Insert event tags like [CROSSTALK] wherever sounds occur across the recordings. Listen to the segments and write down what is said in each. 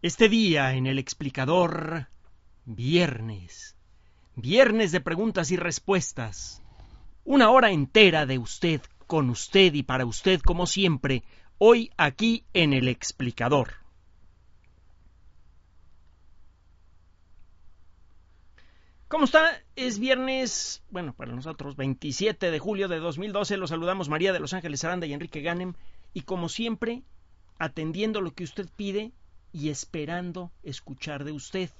Este día en el explicador, viernes, viernes de preguntas y respuestas, una hora entera de usted, con usted y para usted como siempre, hoy aquí en el explicador. ¿Cómo está? Es viernes, bueno, para nosotros, 27 de julio de 2012. Los saludamos María de Los Ángeles Aranda y Enrique Ganem. Y como siempre, atendiendo lo que usted pide y esperando escuchar de usted.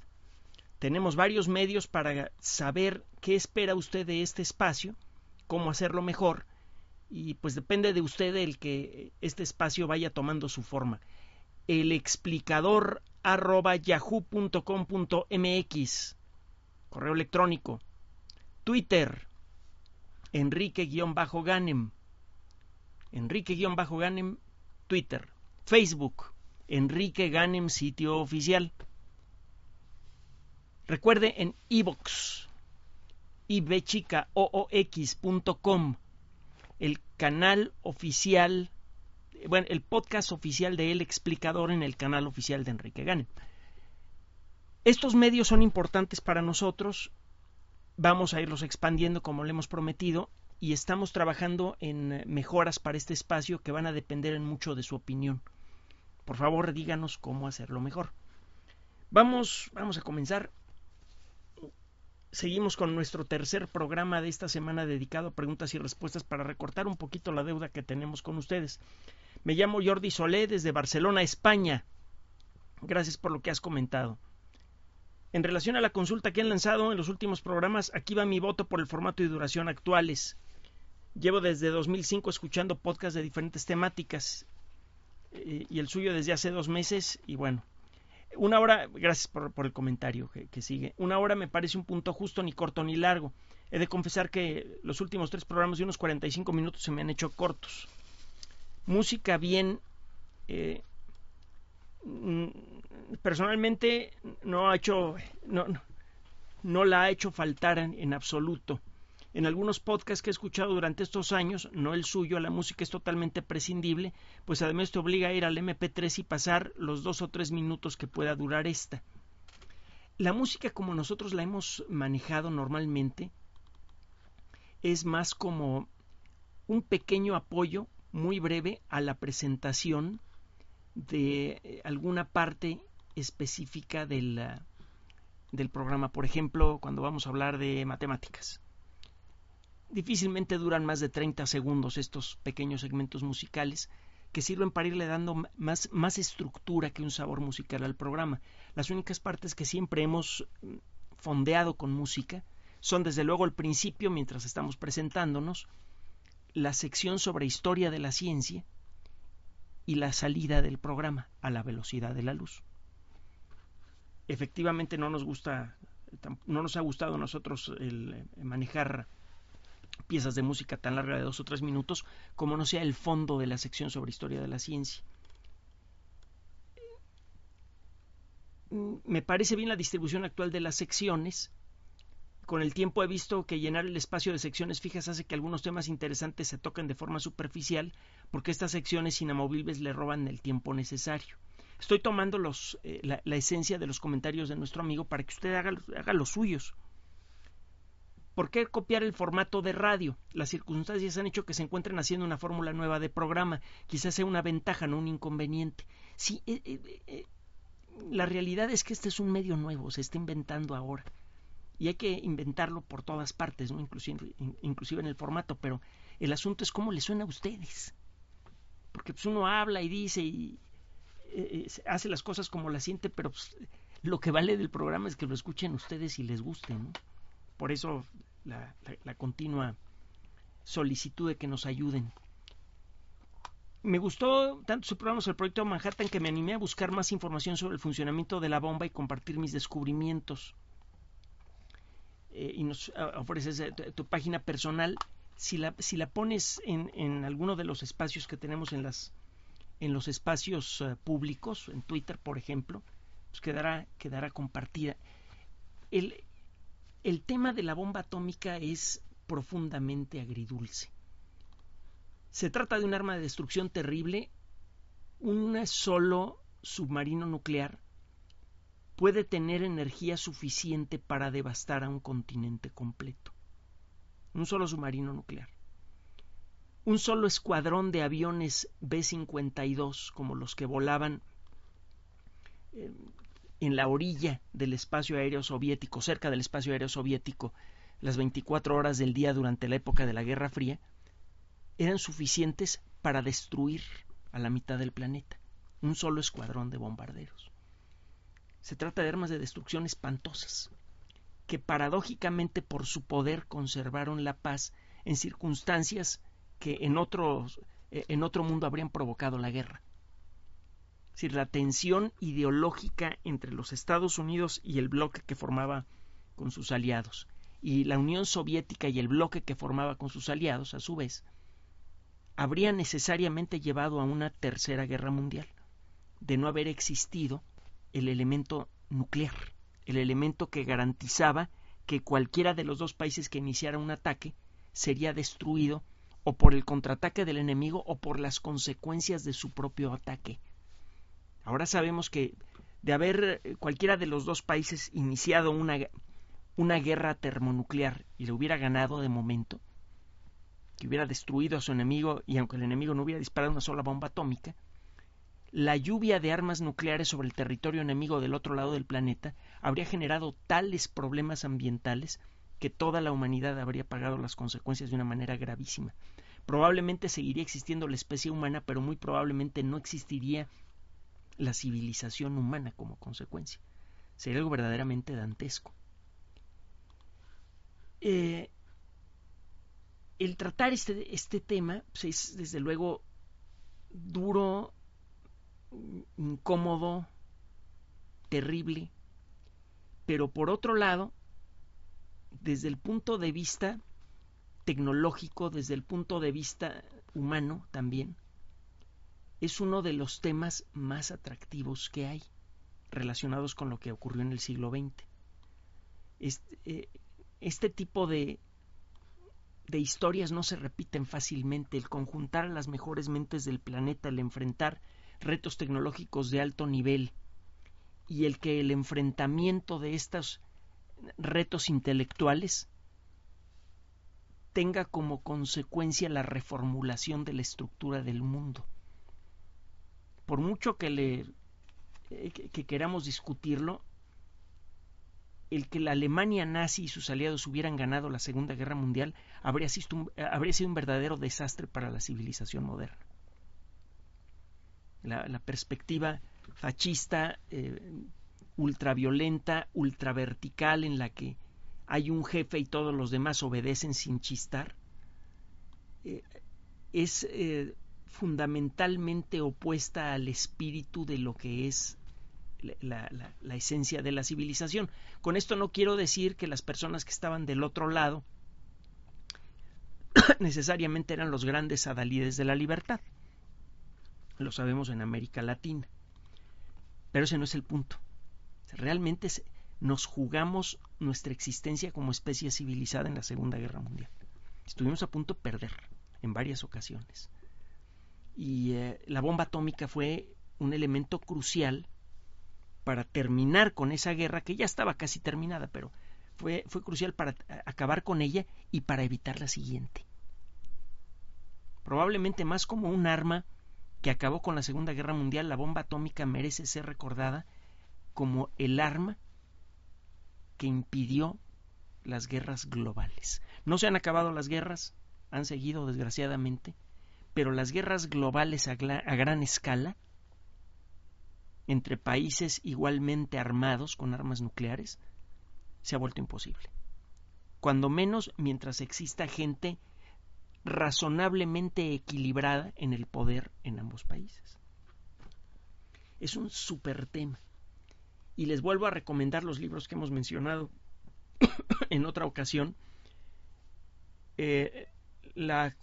Tenemos varios medios para saber qué espera usted de este espacio, cómo hacerlo mejor, y pues depende de usted el que este espacio vaya tomando su forma. El explicador arroba yahoo.com.mx, correo electrónico, Twitter, Enrique-Ganem, Enrique-Ganem, Twitter, Facebook, Enrique Ganem, sitio oficial. Recuerde en iVox, ibchicacom, el canal oficial, bueno, el podcast oficial de El Explicador en el canal oficial de Enrique Ganem. Estos medios son importantes para nosotros, vamos a irlos expandiendo como le hemos prometido y estamos trabajando en mejoras para este espacio que van a depender en mucho de su opinión. Por favor, díganos cómo hacerlo mejor. Vamos, vamos a comenzar. Seguimos con nuestro tercer programa de esta semana dedicado a preguntas y respuestas para recortar un poquito la deuda que tenemos con ustedes. Me llamo Jordi Solé desde Barcelona, España. Gracias por lo que has comentado. En relación a la consulta que han lanzado en los últimos programas, aquí va mi voto por el formato y duración actuales. Llevo desde 2005 escuchando podcasts de diferentes temáticas y el suyo desde hace dos meses y bueno, una hora, gracias por, el comentario que, sigue, una hora me parece un punto justo, ni corto ni largo. He de confesar que los últimos tres programas de unos 45 minutos se me han hecho cortos. Música bien, eh, personalmente no ha hecho, no, no, la ha hecho faltar en absoluto en algunos podcasts que he escuchado durante estos años, no el suyo, la música es totalmente prescindible, pues además te obliga a ir al MP3 y pasar los dos o tres minutos que pueda durar esta. La música como nosotros la hemos manejado normalmente es más como un pequeño apoyo muy breve a la presentación de eh, alguna parte específica del, del programa. Por ejemplo, cuando vamos a hablar de matemáticas Difícilmente duran más de 30 segundos estos pequeños segmentos musicales que sirven para irle dando más, estructura que un sabor musical al programa. Las únicas partes que siempre hemos mm, fondeado con música son desde luego el principio, mientras estamos presentándonos, la sección sobre historia de la ciencia y la salida del programa a la velocidad de la luz. Efectivamente no nos gusta, no nos ha gustado a nosotros el eh, manejar piezas de música tan larga de dos o tres minutos como no sea el fondo de la sección sobre historia de la ciencia. Me parece bien la distribución actual de las secciones. Con el tiempo he visto que llenar el espacio de secciones fijas hace que algunos temas interesantes se toquen de forma superficial porque estas secciones inamovibles le roban el tiempo necesario. Estoy tomando eh, la, esencia de los comentarios de nuestro amigo para que usted haga, haga los suyos. ¿Por qué copiar el formato de radio? Las circunstancias han hecho que se encuentren haciendo una fórmula nueva de programa. Quizás sea una ventaja, no un inconveniente. Sí, eh, eh, eh, la realidad es que este es un medio nuevo, se está inventando ahora. Y hay que inventarlo por todas partes, ¿no? inclusive, en el formato, pero el asunto es cómo le suena a ustedes. Porque pues uno habla y dice y hace las cosas como las siente, pero pues, lo que vale del programa es que lo escuchen ustedes y les guste. ¿no? Por eso la, continua solicitud de que nos ayuden. Me gustó tanto su programa el proyecto Manhattan que me animé a buscar más información sobre el funcionamiento de la bomba y compartir mis descubrimientos. Eh, y nos ofreces eh, tu, página personal. Si la, si la pones en, en, alguno de los espacios que tenemos en, las, en los espacios eh, públicos, en Twitter, por ejemplo, pues quedará, quedará compartida. El, el tema de la bomba atómica es profundamente agridulce. Se trata de un arma de destrucción terrible. Un solo submarino nuclear puede tener energía suficiente para devastar a un continente completo. Un solo submarino nuclear. Un solo escuadrón de aviones B-52, como los que volaban eh, en la orilla del espacio aéreo soviético, cerca del espacio aéreo soviético, las 24 horas del día durante la época de la Guerra Fría, eran suficientes para destruir a la mitad del planeta. Un solo escuadrón de bombarderos. Se trata de armas de destrucción espantosas, que paradójicamente por su poder conservaron la paz en circunstancias que en, otros, eh, en otro mundo habrían provocado la guerra. Decir, la tensión ideológica entre los Estados Unidos y el bloque que formaba con sus aliados, y la Unión Soviética y el bloque que formaba con sus aliados, a su vez, habría necesariamente llevado a una tercera guerra mundial, de no haber existido el elemento nuclear, el elemento que garantizaba que cualquiera de los dos países que iniciara un ataque sería destruido o por el contraataque del enemigo o por las consecuencias de su propio ataque. Ahora sabemos que de haber eh, cualquiera de los dos países iniciado una, una guerra termonuclear y le hubiera ganado de momento, que hubiera destruido a su enemigo y aunque el enemigo no hubiera disparado una sola bomba atómica, la lluvia de armas nucleares sobre el territorio enemigo del otro lado del planeta habría generado tales problemas ambientales que toda la humanidad habría pagado las consecuencias de una manera gravísima. Probablemente seguiría existiendo la especie humana, pero muy probablemente no existiría la civilización humana como consecuencia. Sería algo verdaderamente dantesco. Eh, el tratar este, este tema pues, es desde luego duro, incómodo, terrible, pero por otro lado, desde el punto de vista tecnológico, desde el punto de vista humano también, es uno de los temas más atractivos que hay relacionados con lo que ocurrió en el siglo XX. Este, eh, este tipo de, de historias no se repiten fácilmente. El conjuntar a las mejores mentes del planeta, el enfrentar retos tecnológicos de alto nivel y el que el enfrentamiento de estos retos intelectuales tenga como consecuencia la reformulación de la estructura del mundo. Por mucho que le eh, que queramos discutirlo, el que la Alemania nazi y sus aliados hubieran ganado la Segunda Guerra Mundial habría sido un, habría sido un verdadero desastre para la civilización moderna. La, perspectiva fascista, eh, ultraviolenta, ultravertical, en la que hay un jefe y todos los demás obedecen sin chistar, eh, es eh, fundamentalmente opuesta al espíritu de lo que es la, esencia de la civilización. Con esto no quiero decir que las personas que estaban del otro lado [COUGHS] necesariamente eran los grandes adalides de la libertad. Lo sabemos en América Latina. Pero ese no es el punto. Realmente nos jugamos nuestra existencia como especie civilizada en la Segunda Guerra Mundial. Estuvimos a punto de perder en varias ocasiones. Y eh, la bomba atómica fue un elemento crucial para terminar con esa guerra que ya estaba casi terminada, pero fue, fue crucial para acabar con ella y para evitar la siguiente. Probablemente más como un arma que acabó con la Segunda Guerra Mundial, la bomba atómica merece ser recordada como el arma que impidió las guerras globales. No se han acabado las guerras, han seguido desgraciadamente, pero las guerras globales a, gran escala entre países igualmente armados con armas nucleares se ha vuelto imposible. Cuando menos mientras exista gente razonablemente equilibrada en el poder en ambos países. Es un super tema. Y les vuelvo a recomendar los libros que hemos mencionado [COUGHS] en otra ocasión. Eh, la,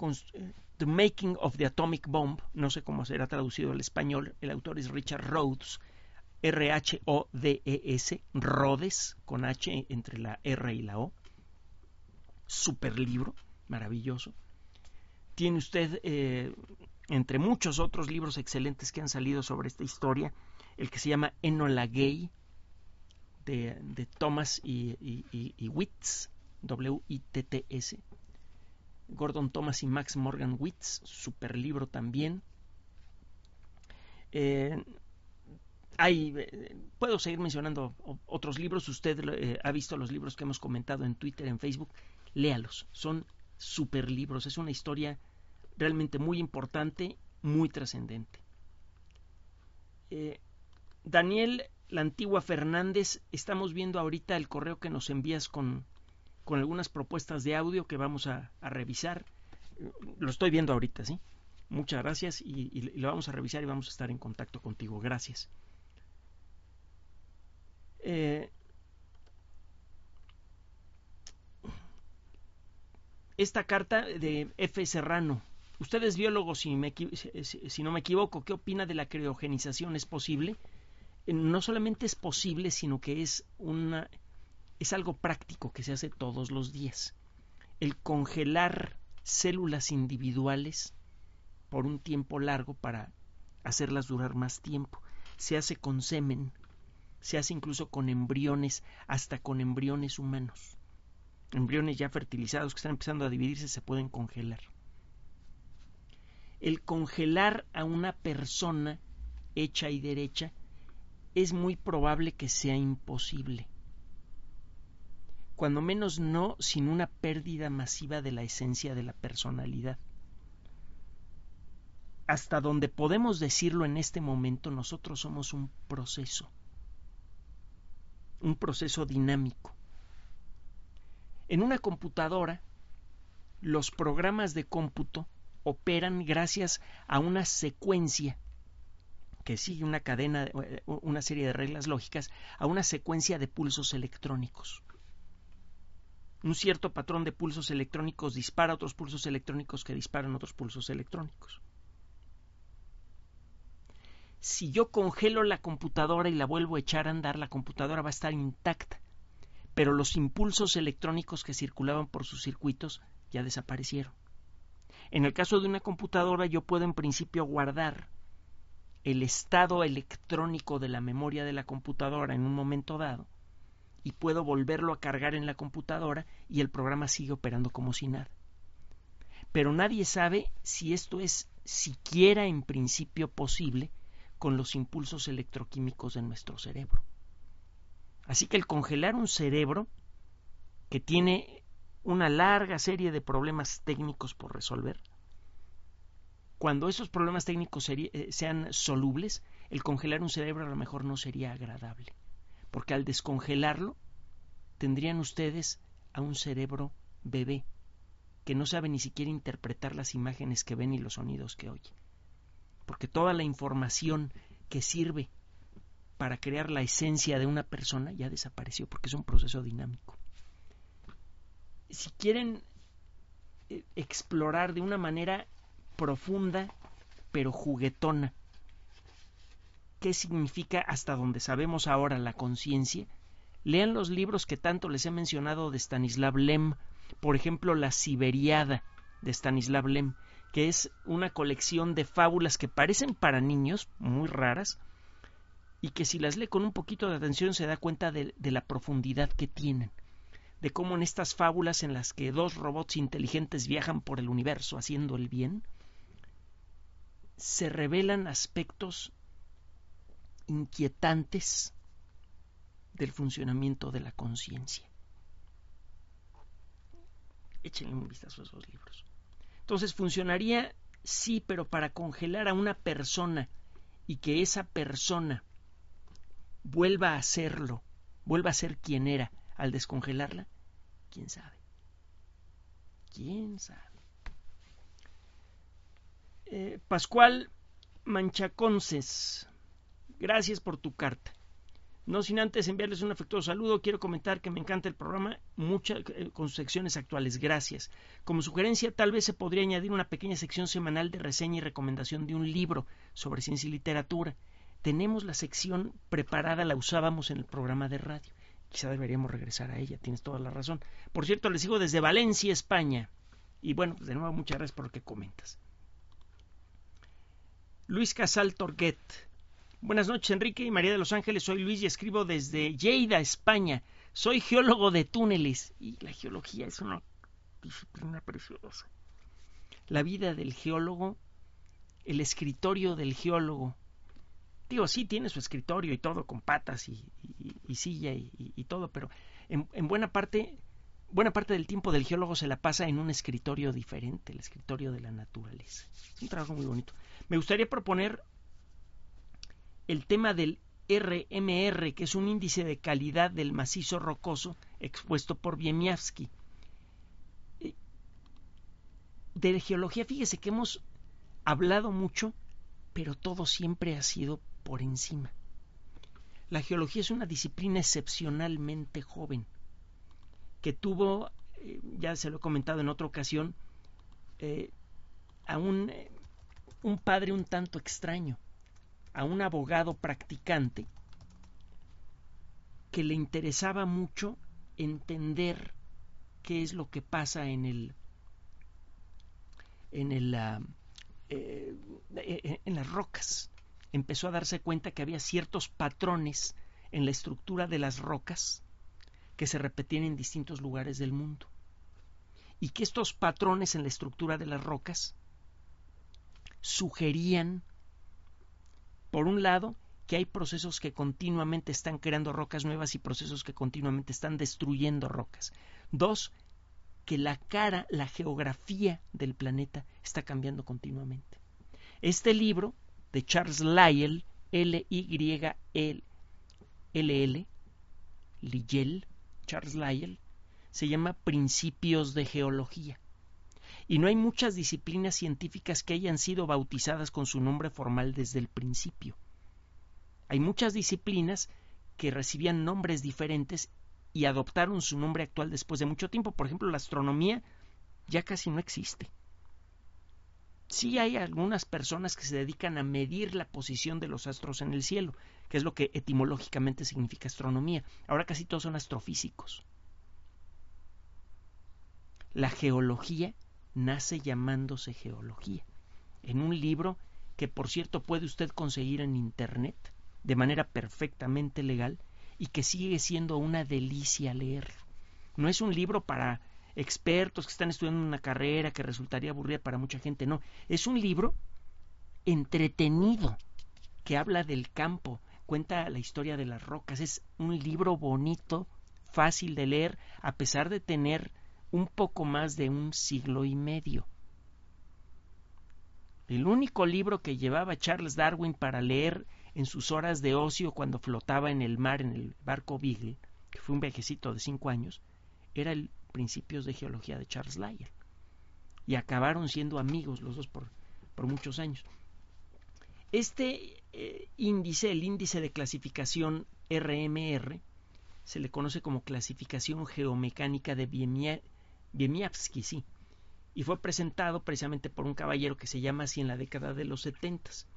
The Making of the Atomic Bomb, no sé cómo será traducido al español, el autor es Richard Rhodes, R-H-O-D-E-S, Rhodes, con H entre la R y la O. Super libro, maravilloso. Tiene usted, eh, entre muchos otros libros excelentes que han salido sobre esta historia, el que se llama Enola Gay, de, Thomas y, y, Witts, W-I-T-T-S. Gordon Thomas y Max Morgan Witts, super libro también. Eh, hay, eh, puedo seguir mencionando otros libros. Usted eh, ha visto los libros que hemos comentado en Twitter, en Facebook. Léalos. Son super libros. Es una historia realmente muy importante, muy trascendente. Daniel la antigua Fernández, estamos viendo ahorita el correo que nos envías con, con algunas propuestas de audio que vamos a, revisar. Lo estoy viendo ahorita, ¿sí? Muchas gracias y, lo vamos a revisar y vamos a estar en contacto contigo. Gracias. Eh, esta carta de F. Serrano. Usted es biólogo, si, si no me equivoco. ¿Qué opina de la criogenización? ¿Es posible? no solamente es posible, sino que es una es algo práctico que se hace todos los días. El congelar células individuales por un tiempo largo para hacerlas durar más tiempo. Se hace con semen, se hace incluso con embriones, hasta con embriones humanos. Embriones ya fertilizados que están empezando a dividirse se pueden congelar. El congelar a una persona hecha y derecha es muy probable que sea imposible. Cuando menos no sin una pérdida masiva de la esencia de la personalidad. Hasta donde podemos decirlo en este momento, nosotros somos un proceso, un proceso dinámico. En una computadora, los programas de cómputo operan gracias a una secuencia que sigue una cadena, eh, una serie de reglas lógicas, a una secuencia de pulsos electrónicos. Un cierto patrón de pulsos electrónicos dispara otros pulsos electrónicos que disparan otros pulsos electrónicos. Si yo congelo la computadora y la vuelvo a echar a andar, la computadora va a estar intacta, pero los impulsos electrónicos que circulaban por sus circuitos ya desaparecieron. En el caso de una computadora yo puedo en principio guardar el estado electrónico de la memoria de la computadora en un momento dado y puedo volverlo a cargar en la computadora y el programa sigue operando como si nada. Pero nadie sabe si esto es siquiera en principio posible con los impulsos electroquímicos de nuestro cerebro. Así que el congelar un cerebro que tiene una larga serie de problemas técnicos por resolver, cuando esos problemas técnicos eh, sean solubles, el congelar un cerebro a lo mejor no sería agradable, porque al descongelarlo tendrían ustedes a un cerebro bebé que no sabe ni siquiera interpretar las imágenes que ven y los sonidos que oye, porque toda la información que sirve para crear la esencia de una persona ya desapareció, porque es un proceso dinámico. Si quieren eh, explorar de una manera profunda pero juguetona. ¿Qué significa hasta donde sabemos ahora la conciencia? Lean los libros que tanto les he mencionado de Stanislav Lem, por ejemplo La Siberiada de Stanislav Lem, que es una colección de fábulas que parecen para niños, muy raras, y que si las lee con un poquito de atención se da cuenta de, de la profundidad que tienen de cómo en estas fábulas en las que dos robots inteligentes viajan por el universo haciendo el bien, se revelan aspectos inquietantes del funcionamiento de la conciencia. Échenle un vistazo a esos libros. Entonces funcionaría, sí, pero para congelar a una persona y que esa persona vuelva a serlo, vuelva a ser quien era al descongelarla, quién sabe. ¿Quién sabe? Eh, Pascual Manchaconces, gracias por tu carta. No sin antes enviarles un afectuoso saludo, quiero comentar que me encanta el programa muchas, eh, con sus secciones actuales. Gracias. Como sugerencia, tal vez se podría añadir una pequeña sección semanal de reseña y recomendación de un libro sobre ciencia y literatura. Tenemos la sección preparada, la usábamos en el programa de radio. Quizá deberíamos regresar a ella, tienes toda la razón. Por cierto, les sigo desde Valencia, España. Y bueno, pues de nuevo, muchas gracias por lo que comentas. Luis Casal Torquet. Buenas noches, Enrique y María de los Ángeles. Soy Luis y escribo desde Lleida, España. Soy geólogo de túneles y la geología es una disciplina preciosa. La vida del geólogo, el escritorio del geólogo. Digo, sí, tiene su escritorio y todo, con patas y, silla y, todo, pero en, en buena parte buena parte del tiempo del geólogo se la pasa en un escritorio diferente, el escritorio de la naturaleza. Es un trabajo muy bonito. Me gustaría proponer el tema del RMR, que es un índice de calidad del macizo rocoso expuesto por Wieniawski. Eh, de geología, fíjese que hemos hablado mucho, pero todo siempre ha sido por encima. La geología es una disciplina excepcionalmente joven, que tuvo, eh, ya se lo he comentado en otra ocasión, eh, a un, un padre un tanto extraño a un abogado practicante que le interesaba mucho entender qué es lo que pasa en el en ah, eh, eh, en las rocas. Empezó a darse cuenta que había ciertos patrones en la estructura de las rocas que se repetían en distintos lugares del mundo. Y que estos patrones en la estructura de las rocas sugerían por un lado, que hay procesos que continuamente están creando rocas nuevas y procesos que continuamente están destruyendo rocas. Dos, que la cara, la geografía del planeta está cambiando continuamente. Este libro de Charles Lyell, L-Y-L-L, Lyell, Charles Lyell, se llama Principios de Geología. Y no hay muchas disciplinas científicas que hayan sido bautizadas con su nombre formal desde el principio. Hay muchas disciplinas que recibían nombres diferentes y adoptaron su nombre actual después de mucho tiempo. Por ejemplo, la astronomía ya casi no existe. Sí hay algunas personas que se dedican a medir la posición de los astros en el cielo, que es lo que etimológicamente significa astronomía. Ahora casi todos son astrofísicos. La geología nace llamándose geología, en un libro que por cierto puede usted conseguir en Internet de manera perfectamente legal y que sigue siendo una delicia leer. No es un libro para expertos que están estudiando una carrera que resultaría aburrida para mucha gente, no, es un libro entretenido que habla del campo, cuenta la historia de las rocas, es un libro bonito, fácil de leer, a pesar de tener un poco más de un siglo y medio. El único libro que llevaba Charles Darwin para leer en sus horas de ocio cuando flotaba en el mar en el barco Beagle, que fue un viajecito de cinco años, era el Principios de Geología de Charles Lyell. Y acabaron siendo amigos los dos por, por muchos años. Este eh, índice, el índice de clasificación RMR, se le conoce como clasificación geomecánica de Wieniawski, sí, y fue presentado precisamente por un caballero que se llama así en la década de los setentas.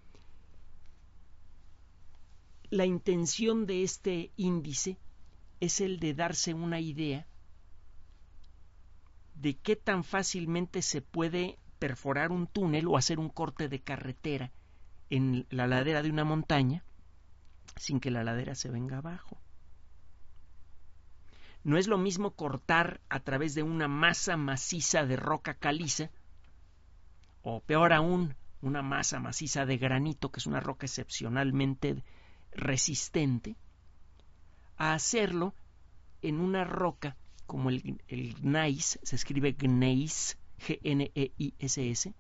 La intención de este índice es el de darse una idea de qué tan fácilmente se puede perforar un túnel o hacer un corte de carretera en la ladera de una montaña sin que la ladera se venga abajo. No es lo mismo cortar a través de una masa maciza de roca caliza, o peor aún, una masa maciza de granito, que es una roca excepcionalmente resistente, a hacerlo en una roca como el, el gneiss, se escribe gneiss, G-N-E-I-S-S,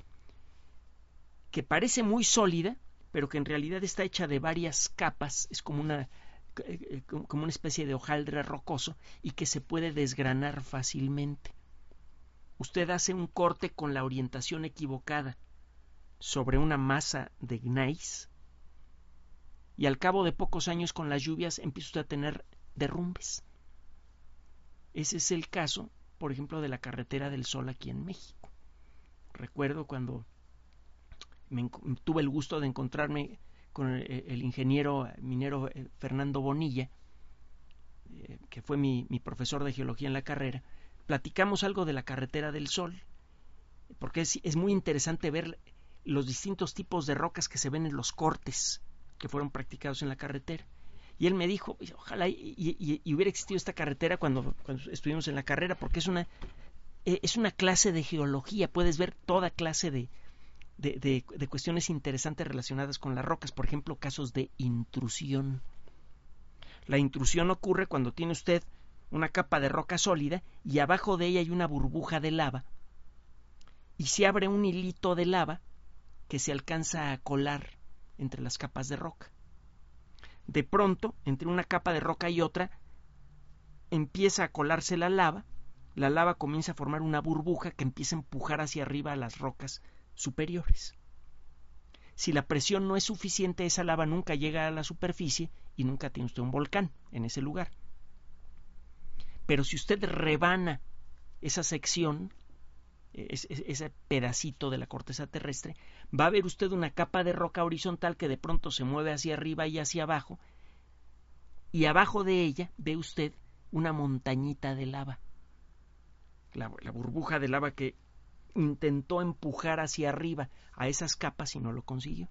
que parece muy sólida, pero que en realidad está hecha de varias capas, es como una como una especie de hojaldre rocoso y que se puede desgranar fácilmente. Usted hace un corte con la orientación equivocada sobre una masa de gneiss y al cabo de pocos años con las lluvias empieza usted a tener derrumbes. Ese es el caso, por ejemplo, de la carretera del Sol aquí en México. Recuerdo cuando tuve el gusto de encontrarme con el, ingeniero minero eh, Fernando Bonilla, eh, que fue mi, profesor de geología en la carrera, platicamos algo de la carretera del Sol, porque es, muy interesante ver los distintos tipos de rocas que se ven en los cortes que fueron practicados en la carretera. Y él me dijo, ojalá y, hubiera existido esta carretera cuando, cuando, estuvimos en la carrera, porque es una, es una clase de geología, puedes ver toda clase de, de, de, cuestiones interesantes relacionadas con las rocas, por ejemplo, casos de intrusión. La intrusión ocurre cuando tiene usted una capa de roca sólida y abajo de ella hay una burbuja de lava y se abre un hilito de lava que se alcanza a colar entre las capas de roca. De pronto, entre una capa de roca y otra, empieza a colarse la lava, la lava comienza a formar una burbuja que empieza a empujar hacia arriba a las rocas superiores. Si la presión no es suficiente, esa lava nunca llega a la superficie y nunca tiene usted un volcán en ese lugar. Pero si usted rebana esa sección, ese pedacito de la corteza terrestre, va a ver usted una capa de roca horizontal que de pronto se mueve hacia arriba y hacia abajo, y abajo de ella ve usted una montañita de lava. La, la, burbuja de lava que intentó empujar hacia arriba a esas capas y no lo consiguió,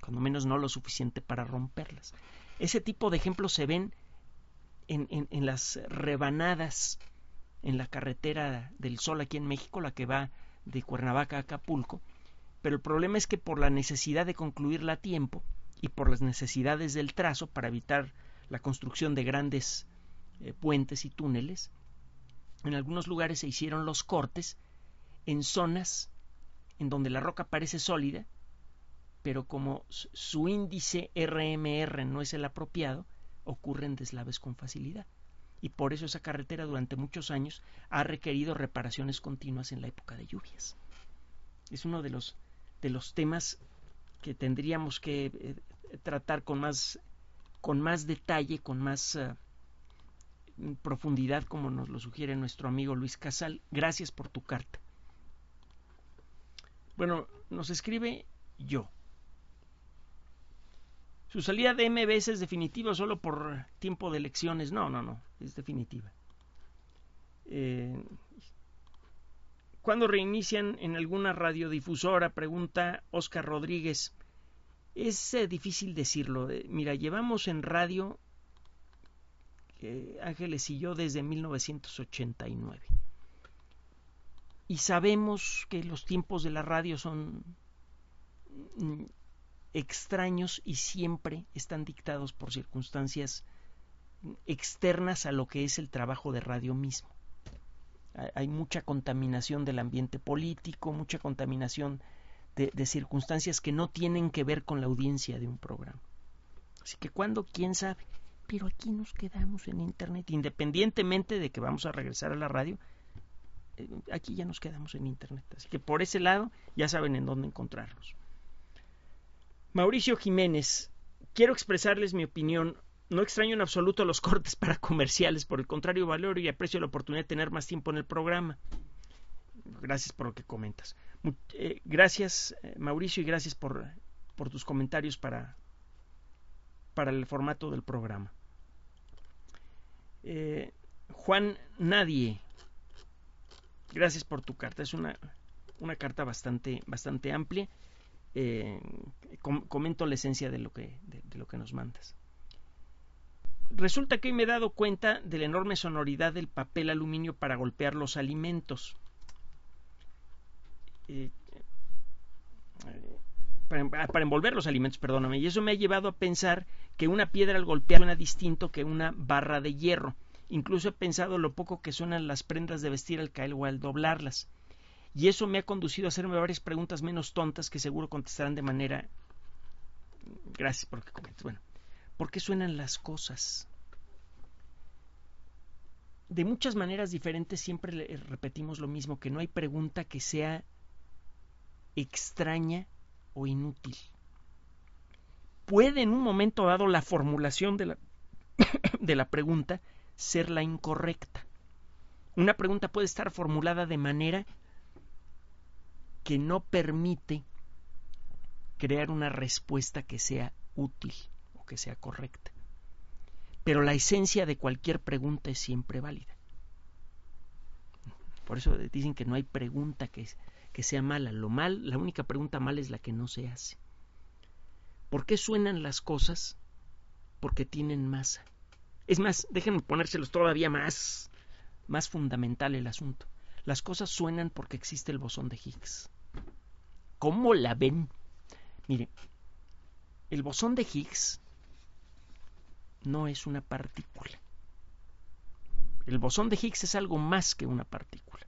cuando menos no lo suficiente para romperlas. Ese tipo de ejemplos se ven en, en, las rebanadas en la carretera del Sol aquí en México, la que va de Cuernavaca a Acapulco, pero el problema es que por la necesidad de concluirla a tiempo y por las necesidades del trazo para evitar la construcción de grandes eh, puentes y túneles, en algunos lugares se hicieron los cortes en zonas en donde la roca parece sólida, pero como su índice RMR no es el apropiado, ocurren deslaves con facilidad y por eso esa carretera durante muchos años ha requerido reparaciones continuas en la época de lluvias. Es uno de los, de los temas que tendríamos que eh, tratar con más, con más detalle, con más eh, profundidad, como nos lo sugiere nuestro amigo Luis Casal. Gracias por tu carta. Bueno, nos escribe yo. Su salida de MBS es definitiva solo por tiempo de elecciones. No, no, no, es definitiva. Eh, ¿Cuándo reinician en alguna radiodifusora? Pregunta Oscar Rodríguez. Es eh, difícil decirlo. Eh, mira, llevamos en radio Ángeles y yo desde 1989. Y sabemos que los tiempos de la radio son mm, extraños y siempre están dictados por circunstancias externas a lo que es el trabajo de radio mismo. Hay mucha contaminación del ambiente político, mucha contaminación de, circunstancias que no tienen que ver con la audiencia de un programa. Así que cuando, quién sabe, pero aquí nos quedamos en Internet, independientemente de que vamos a regresar a la radio, aquí ya nos quedamos en Internet. Así que por ese lado ya saben en dónde encontrarnos. Mauricio Jiménez, quiero expresarles mi opinión. No extraño en absoluto los cortes para comerciales, por el contrario, valoro y aprecio la oportunidad de tener más tiempo en el programa. Gracias por lo que comentas. Eh, gracias, eh, Mauricio, y gracias por, tus comentarios para, el formato del programa. Eh, Juan Nadie, gracias por tu carta. Es una, una carta bastante, bastante amplia eh, comento la esencia de lo, que, de, lo que nos mandas. Resulta que hoy me he dado cuenta de la enorme sonoridad del papel aluminio para golpear los alimentos. Eh, para, para, envolver los alimentos, perdóname, y eso me ha llevado a pensar que una piedra al golpear suena distinto que una barra de hierro. Incluso he pensado lo poco que suenan las prendas de vestir al caer o al doblarlas y eso me ha conducido a hacerme varias preguntas menos tontas que seguro contestarán de manera... Gracias por que comentas. Bueno, ¿por qué suenan las cosas? De muchas maneras diferentes siempre repetimos lo mismo, que no hay pregunta que sea extraña o inútil. Puede en un momento dado la formulación de la, [COUGHS] de la pregunta ser la incorrecta. Una pregunta puede estar formulada de manera que no permite crear una respuesta que sea útil o que sea correcta. Pero la esencia de cualquier pregunta es siempre válida. Por eso dicen que no hay pregunta que, que sea mala. Lo mal, la única pregunta mala es la que no se hace. ¿Por qué suenan las cosas? Porque tienen masa. Es más, déjenme ponérselos todavía más, más fundamental el asunto. Las cosas suenan porque existe el bosón de Higgs. ¿Cómo la ven? Mire, el bosón de Higgs no es una partícula. El bosón de Higgs es algo más que una partícula.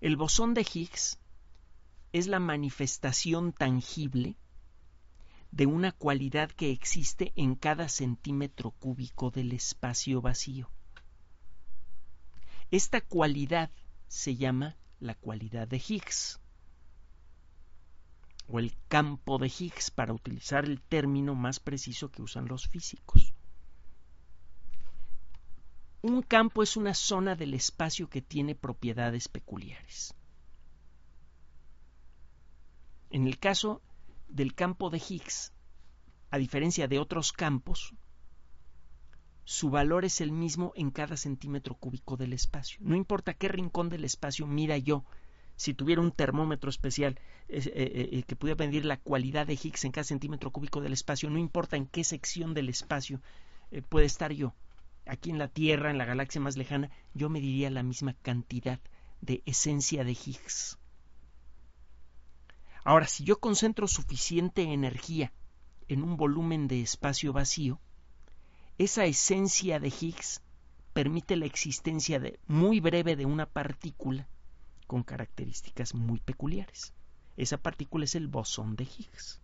El bosón de Higgs es la manifestación tangible de una cualidad que existe en cada centímetro cúbico del espacio vacío. Esta cualidad se llama la cualidad de Higgs o el campo de Higgs para utilizar el término más preciso que usan los físicos. Un campo es una zona del espacio que tiene propiedades peculiares. En el caso del campo de Higgs, a diferencia de otros campos, su valor es el mismo en cada centímetro cúbico del espacio. No importa qué rincón del espacio mira yo, si tuviera un termómetro especial eh, eh, eh, que pudiera medir la cualidad de Higgs en cada centímetro cúbico del espacio, no importa en qué sección del espacio puede estar yo, aquí en la Tierra, en la galaxia más lejana, yo mediría la misma cantidad de esencia de Higgs. Ahora, si yo concentro suficiente energía en un volumen de espacio vacío, esa esencia de Higgs permite la existencia de, muy breve de una partícula con características muy peculiares. Esa partícula es el bosón de Higgs.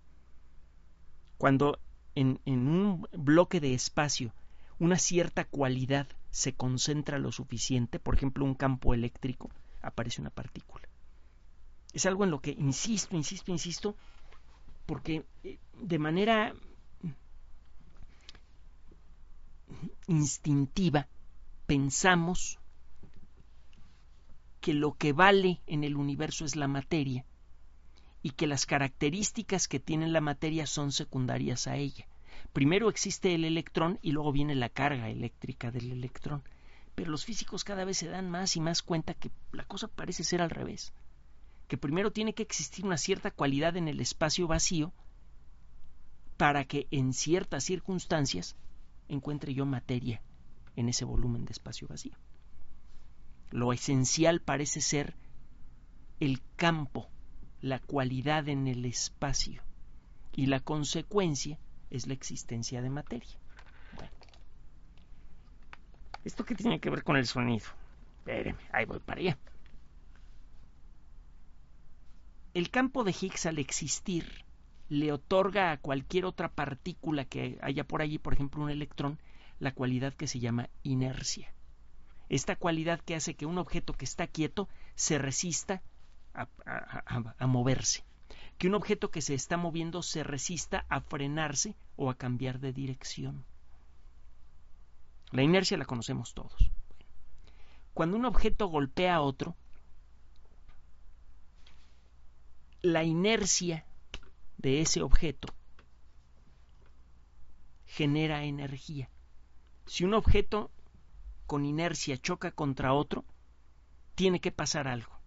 Cuando en, en un bloque de espacio una cierta cualidad se concentra lo suficiente, por ejemplo un campo eléctrico, aparece una partícula. Es algo en lo que insisto, insisto, insisto, porque eh, de manera instintiva pensamos que lo que vale en el universo es la materia y que las características que tiene la materia son secundarias a ella. Primero existe el electrón y luego viene la carga eléctrica del electrón. Pero los físicos cada vez se dan más y más cuenta que la cosa parece ser al revés que primero tiene que existir una cierta cualidad en el espacio vacío para que en ciertas circunstancias encuentre yo materia en ese volumen de espacio vacío. Lo esencial parece ser el campo, la cualidad en el espacio, y la consecuencia es la existencia de materia. ¿Esto qué tiene que ver con el sonido? Espérenme, ahí voy para allá. El campo de Higgs al existir le otorga a cualquier otra partícula que haya por allí, por ejemplo un electrón, la cualidad que se llama inercia. Esta cualidad que hace que un objeto que está quieto se resista a, moverse, que un objeto que se está moviendo se resista a frenarse o a cambiar de dirección. La inercia la conocemos todos. Cuando un objeto golpea a otro, la inercia de ese objeto genera energía. Si un objeto con inercia choca contra otro, tiene que pasar algo.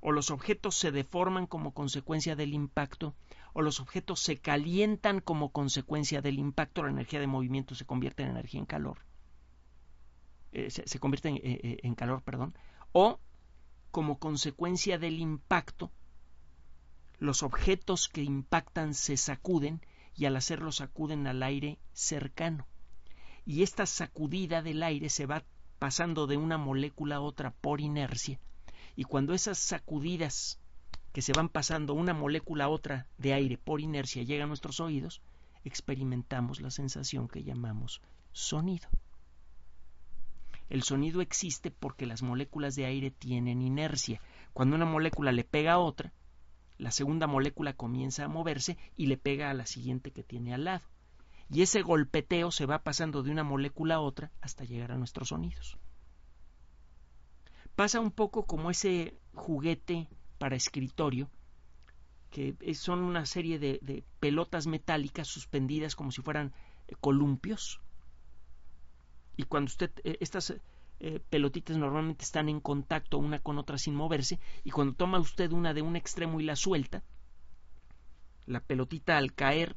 O los objetos se deforman como consecuencia del impacto, o los objetos se calientan como consecuencia del impacto, la energía de movimiento se convierte en energía en calor. Eh, se, convierte en, eh, eh, en calor, perdón. O como consecuencia del impacto, los objetos que impactan se sacuden y al hacerlo sacuden al aire cercano. Y esta sacudida del aire se va pasando de una molécula a otra por inercia. Y cuando esas sacudidas que se van pasando una molécula a otra de aire por inercia llegan a nuestros oídos, experimentamos la sensación que llamamos sonido. El sonido existe porque las moléculas de aire tienen inercia. Cuando una molécula le pega a otra, la segunda molécula comienza a moverse y le pega a la siguiente que tiene al lado. Y ese golpeteo se va pasando de una molécula a otra hasta llegar a nuestros sonidos. Pasa un poco como ese juguete para escritorio, que son una serie de, pelotas metálicas suspendidas como si fueran columpios, y cuando usted, eh, estas eh, pelotitas normalmente están en contacto una con otra sin moverse, y cuando toma usted una de un extremo y la suelta, La pelotita al caer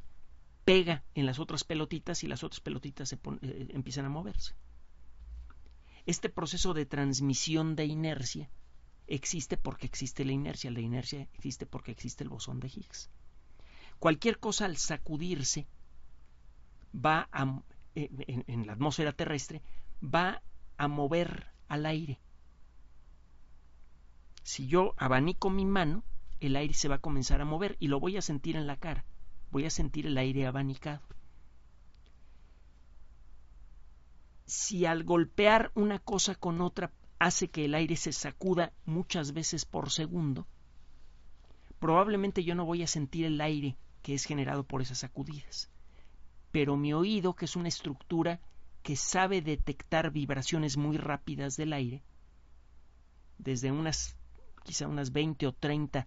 pega en las otras pelotitas y las otras pelotitas se eh, empiezan a moverse. Este proceso de transmisión de inercia existe porque existe la inercia, la inercia existe porque existe el bosón de Higgs. Cualquier cosa al sacudirse va a, en, la atmósfera terrestre va a mover al aire. Si yo abanico mi mano, el aire se va a comenzar a mover y lo voy a sentir en la cara. Voy a sentir el aire abanicado. Si al golpear una cosa con otra hace que el aire se sacuda muchas veces por segundo, probablemente yo no voy a sentir el aire que es generado por esas sacudidas. Pero mi oído, que es una estructura que sabe detectar vibraciones muy rápidas del aire, desde unas quizá unas 20 o 30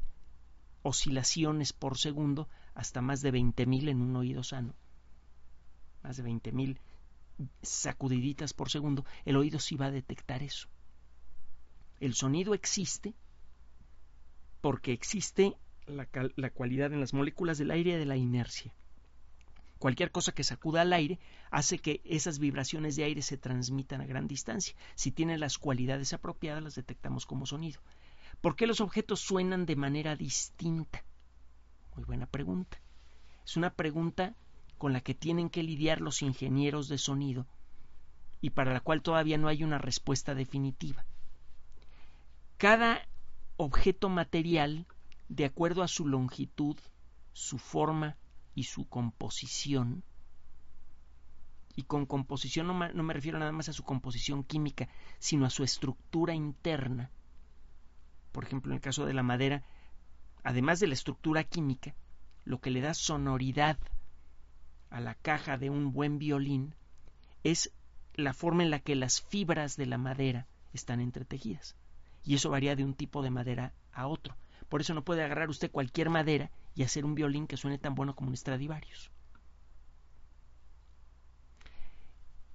oscilaciones por segundo hasta más de 20.000 en un oído sano. Más de 20.000 sacudiditas por segundo, el oído sí va a detectar eso. El sonido existe porque existe la, la cualidad en las moléculas del aire de la inercia. Cualquier cosa que sacuda al aire hace que esas vibraciones de aire se transmitan a gran distancia. Si tienen las cualidades apropiadas, las detectamos como sonido. ¿Por qué los objetos suenan de manera distinta? Muy buena pregunta. Es una pregunta con la que tienen que lidiar los ingenieros de sonido y para la cual todavía no hay una respuesta definitiva. Cada objeto material, de acuerdo a su longitud, su forma y su composición, y con composición no me, refiero nada más a su composición química, sino a su estructura interna, por ejemplo, en el caso de la madera, además de la estructura química, lo que le da sonoridad a la caja de un buen violín es la forma en la que las fibras de la madera están entretejidas. Y eso varía de un tipo de madera a otro. Por eso no puede agarrar usted cualquier madera y hacer un violín que suene tan bueno como un Stradivarius.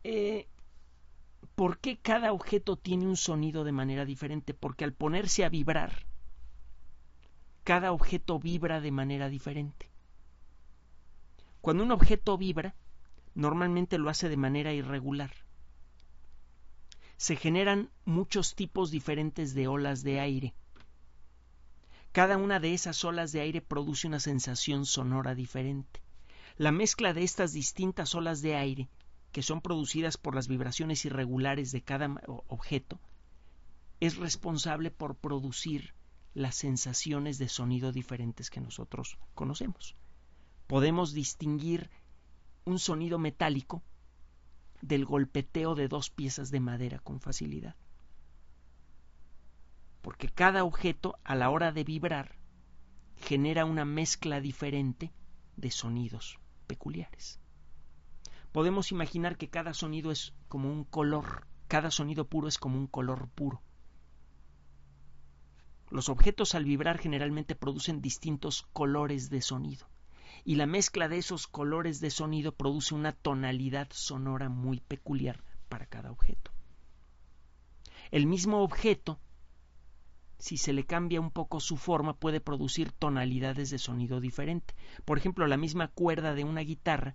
Eh, ¿Por qué cada objeto tiene un sonido de manera diferente? Porque al ponerse a vibrar, cada objeto vibra de manera diferente. Cuando un objeto vibra, normalmente lo hace de manera irregular. Se generan muchos tipos diferentes de olas de aire. Cada una de esas olas de aire produce una sensación sonora diferente. La mezcla de estas distintas olas de aire que son producidas por las vibraciones irregulares de cada objeto, es responsable por producir las sensaciones de sonido diferentes que nosotros conocemos. Podemos distinguir un sonido metálico del golpeteo de dos piezas de madera con facilidad. Porque cada objeto a la hora de vibrar genera una mezcla diferente de sonidos peculiares podemos imaginar que cada sonido es como un color, cada sonido puro es como un color puro. Los objetos al vibrar generalmente producen distintos colores de sonido y la mezcla de esos colores de sonido produce una tonalidad sonora muy peculiar para cada objeto. El mismo objeto, si se le cambia un poco su forma, puede producir tonalidades de sonido diferente. Por ejemplo, la misma cuerda de una guitarra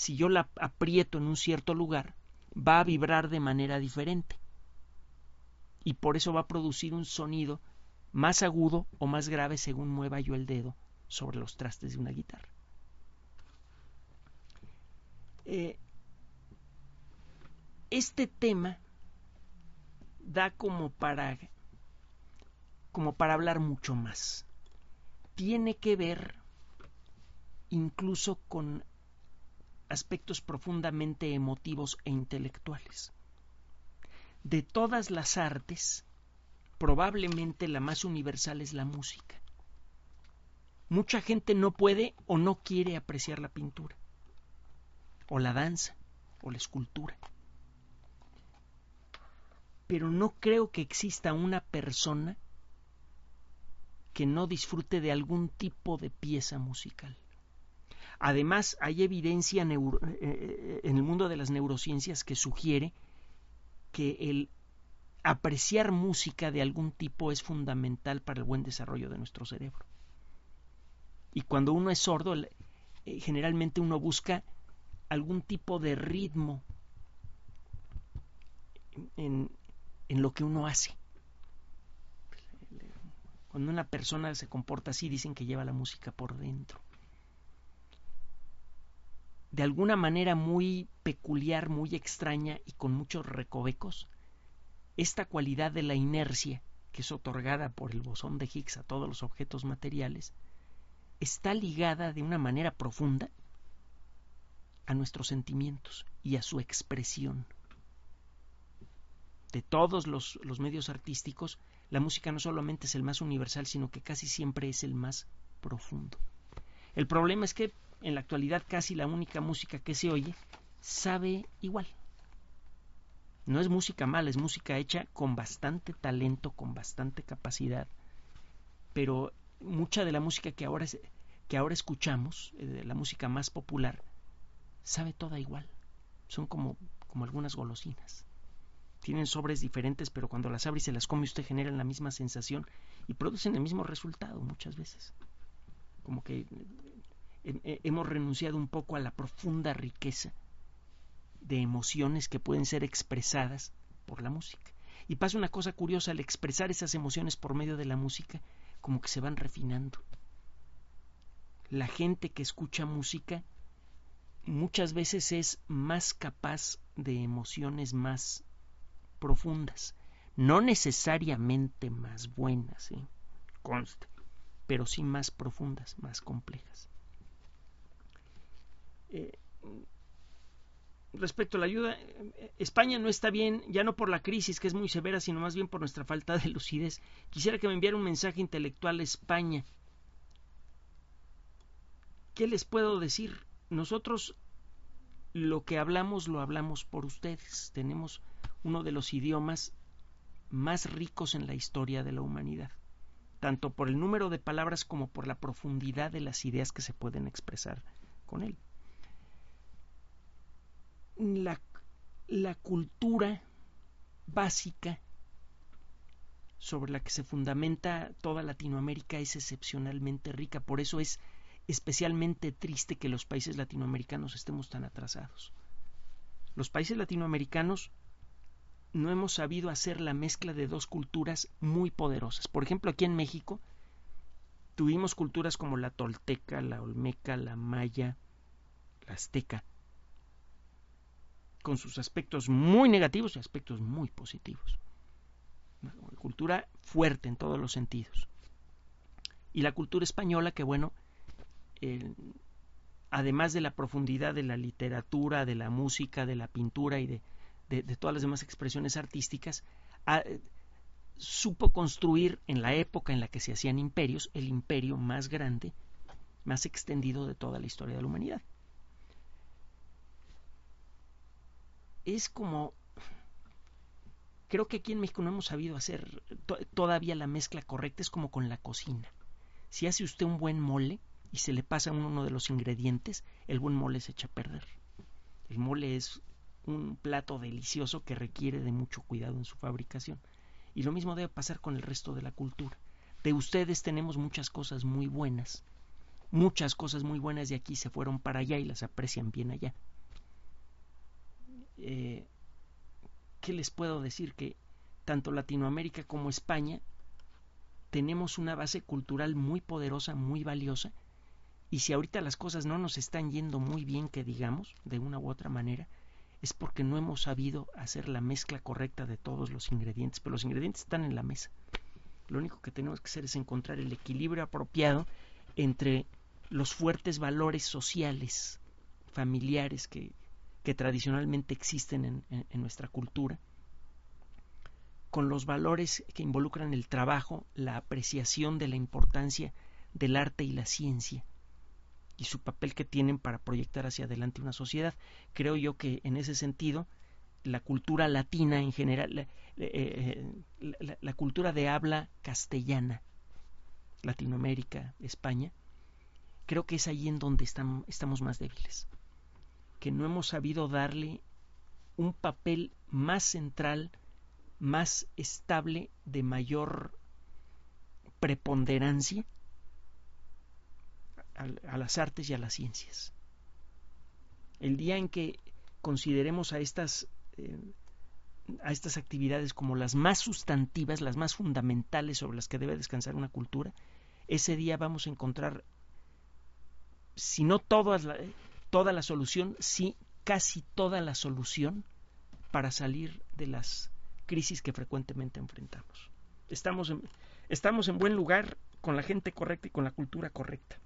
si yo la aprieto en un cierto lugar, va a vibrar de manera diferente. Y por eso va a producir un sonido más agudo o más grave según mueva yo el dedo sobre los trastes de una guitarra. Eh, este tema da como para como para hablar mucho más. Tiene que ver incluso con aspectos profundamente emotivos e intelectuales. De todas las artes, probablemente la más universal es la música. Mucha gente no puede o no quiere apreciar la pintura, o la danza, o la escultura. Pero no creo que exista una persona que no disfrute de algún tipo de pieza musical. Además, hay evidencia eh, eh, en el mundo de las neurociencias que sugiere que el apreciar música de algún tipo es fundamental para el buen desarrollo de nuestro cerebro. Y cuando uno es sordo, eh, generalmente uno busca algún tipo de ritmo en, en lo que uno hace. Cuando una persona se comporta así, dicen que lleva la música por dentro. De alguna manera muy peculiar, muy extraña y con muchos recovecos, esta cualidad de la inercia, que es otorgada por el bosón de Higgs a todos los objetos materiales, está ligada de una manera profunda a nuestros sentimientos y a su expresión. De todos los, los medios artísticos, la música no solamente es el más universal, sino que casi siempre es el más profundo. El problema es que en la actualidad casi la única música que se oye sabe igual. No es música mala, es música hecha con bastante talento, con bastante capacidad, pero mucha de la música que ahora, que ahora escuchamos, eh, la música más popular, sabe toda igual. Son como, como algunas golosinas tienen sobres diferentes, pero cuando las abre y se las come usted generan la misma sensación y producen el mismo resultado muchas veces. Como que eh, eh, hemos renunciado un poco a la profunda riqueza de emociones que pueden ser expresadas por la música. Y pasa una cosa curiosa, al expresar esas emociones por medio de la música, como que se van refinando. La gente que escucha música muchas veces es más capaz de emociones más profundas, no necesariamente más buenas, ¿eh? conste, pero sí más profundas, más complejas. Eh, respecto a la ayuda, España no está bien, ya no por la crisis, que es muy severa, sino más bien por nuestra falta de lucidez. Quisiera que me enviara un mensaje intelectual a España. ¿Qué les puedo decir? Nosotros lo que hablamos lo hablamos por ustedes. Tenemos uno de los idiomas más ricos en la historia de la humanidad, tanto por el número de palabras como por la profundidad de las ideas que se pueden expresar con él. La, la cultura básica sobre la que se fundamenta toda Latinoamérica es excepcionalmente rica, por eso es especialmente triste que los países latinoamericanos estemos tan atrasados. Los países latinoamericanos no hemos sabido hacer la mezcla de dos culturas muy poderosas. Por ejemplo, aquí en México tuvimos culturas como la tolteca, la olmeca, la maya, la azteca, con sus aspectos muy negativos y aspectos muy positivos. Una cultura fuerte en todos los sentidos. Y la cultura española, que bueno, además de la profundidad de la literatura, de la música, de la pintura y de de, todas las demás expresiones artísticas, supo construir en la época en la que se hacían imperios el imperio más grande, más extendido de toda la historia de la humanidad. Es como creo que aquí en México no hemos sabido hacer todavía la mezcla correcta, es como con la cocina. Si hace usted un buen mole y se le pasa uno de los ingredientes, el buen mole se echa a perder. El mole es un plato delicioso que requiere de mucho cuidado en su fabricación. Y lo mismo debe pasar con el resto de la cultura. De ustedes tenemos muchas cosas muy buenas. Muchas cosas muy buenas de aquí se fueron para allá y las aprecian bien allá. Eh, ¿Qué les puedo decir? Que tanto Latinoamérica como España tenemos una base cultural muy poderosa, muy valiosa, y si ahorita las cosas no nos están yendo muy bien, que digamos, de una u otra manera, es porque no hemos sabido hacer la mezcla correcta de todos los ingredientes, pero los ingredientes están en la mesa. Lo único que tenemos que hacer es encontrar el equilibrio apropiado entre los fuertes valores sociales, familiares que, tradicionalmente existen en, en nuestra cultura, con los valores que involucran el trabajo, la apreciación de la importancia del arte y la ciencia, y su papel que tienen para proyectar hacia adelante una sociedad. Creo yo que en ese sentido la cultura latina en general, la, eh, eh, cultura de habla castellana, Latinoamérica, España, creo que es ahí en donde estamos, estamos más débiles, que no hemos sabido darle un papel más central, más estable, de mayor preponderancia a, las artes y a las ciencias. El día en que consideremos a estas, eh, a estas actividades como las más sustantivas, las más fundamentales sobre las que debe descansar una cultura, ese día vamos a encontrar, si no toda la, toda la solución, sí casi toda la solución para salir de las crisis que frecuentemente enfrentamos. Estamos estamos en buen lugar con la gente correcta y con la cultura correcta.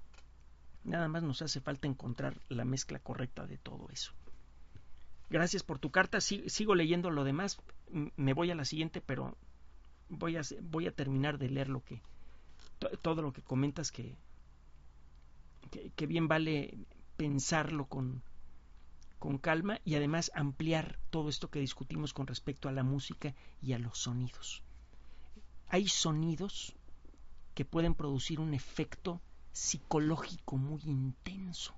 Nada más nos hace falta encontrar la mezcla correcta de todo eso. Gracias por tu carta. sigo leyendo lo demás. Me voy a la siguiente, pero voy a, voy a terminar de leer lo que todo lo que comentas que, que, bien vale pensarlo con, con calma y además ampliar todo esto que discutimos con respecto a la música y a los sonidos. Hay sonidos que pueden producir un efecto psicológico muy intenso.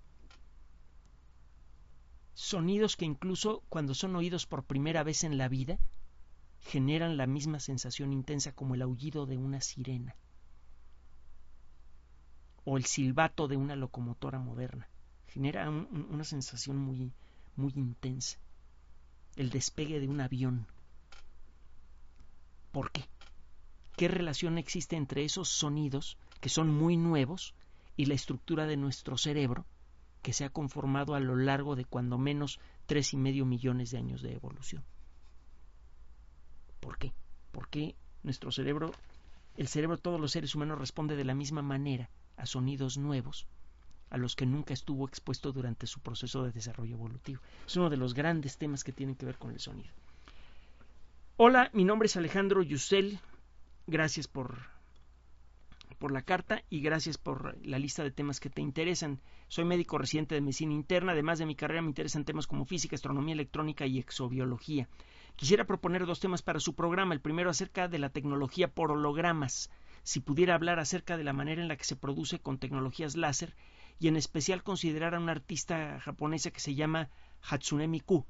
Sonidos que incluso cuando son oídos por primera vez en la vida generan la misma sensación intensa como el aullido de una sirena o el silbato de una locomotora moderna. Genera una sensación muy, muy intensa. El despegue de un avión. ¿Por qué? ¿Qué relación existe entre esos sonidos que son muy nuevos y la estructura de nuestro cerebro que se ha conformado a lo largo de cuando menos tres y medio millones de años de evolución. ¿Por qué? Porque nuestro cerebro, el cerebro de todos los seres humanos responde de la misma manera a sonidos nuevos a los que nunca estuvo expuesto durante su proceso de desarrollo evolutivo. Es uno de los grandes temas que tienen que ver con el sonido. Hola, mi nombre es Alejandro Yusel. Gracias por por la carta y gracias por la lista de temas que te interesan. Soy médico residente de medicina interna, además de mi carrera me interesan temas como física, astronomía electrónica y exobiología. Quisiera proponer dos temas para su programa. El primero acerca de la tecnología por hologramas. Si pudiera hablar acerca de la manera en la que se produce con tecnologías láser y en especial considerar a una artista japonesa que se llama Hatsune Miku,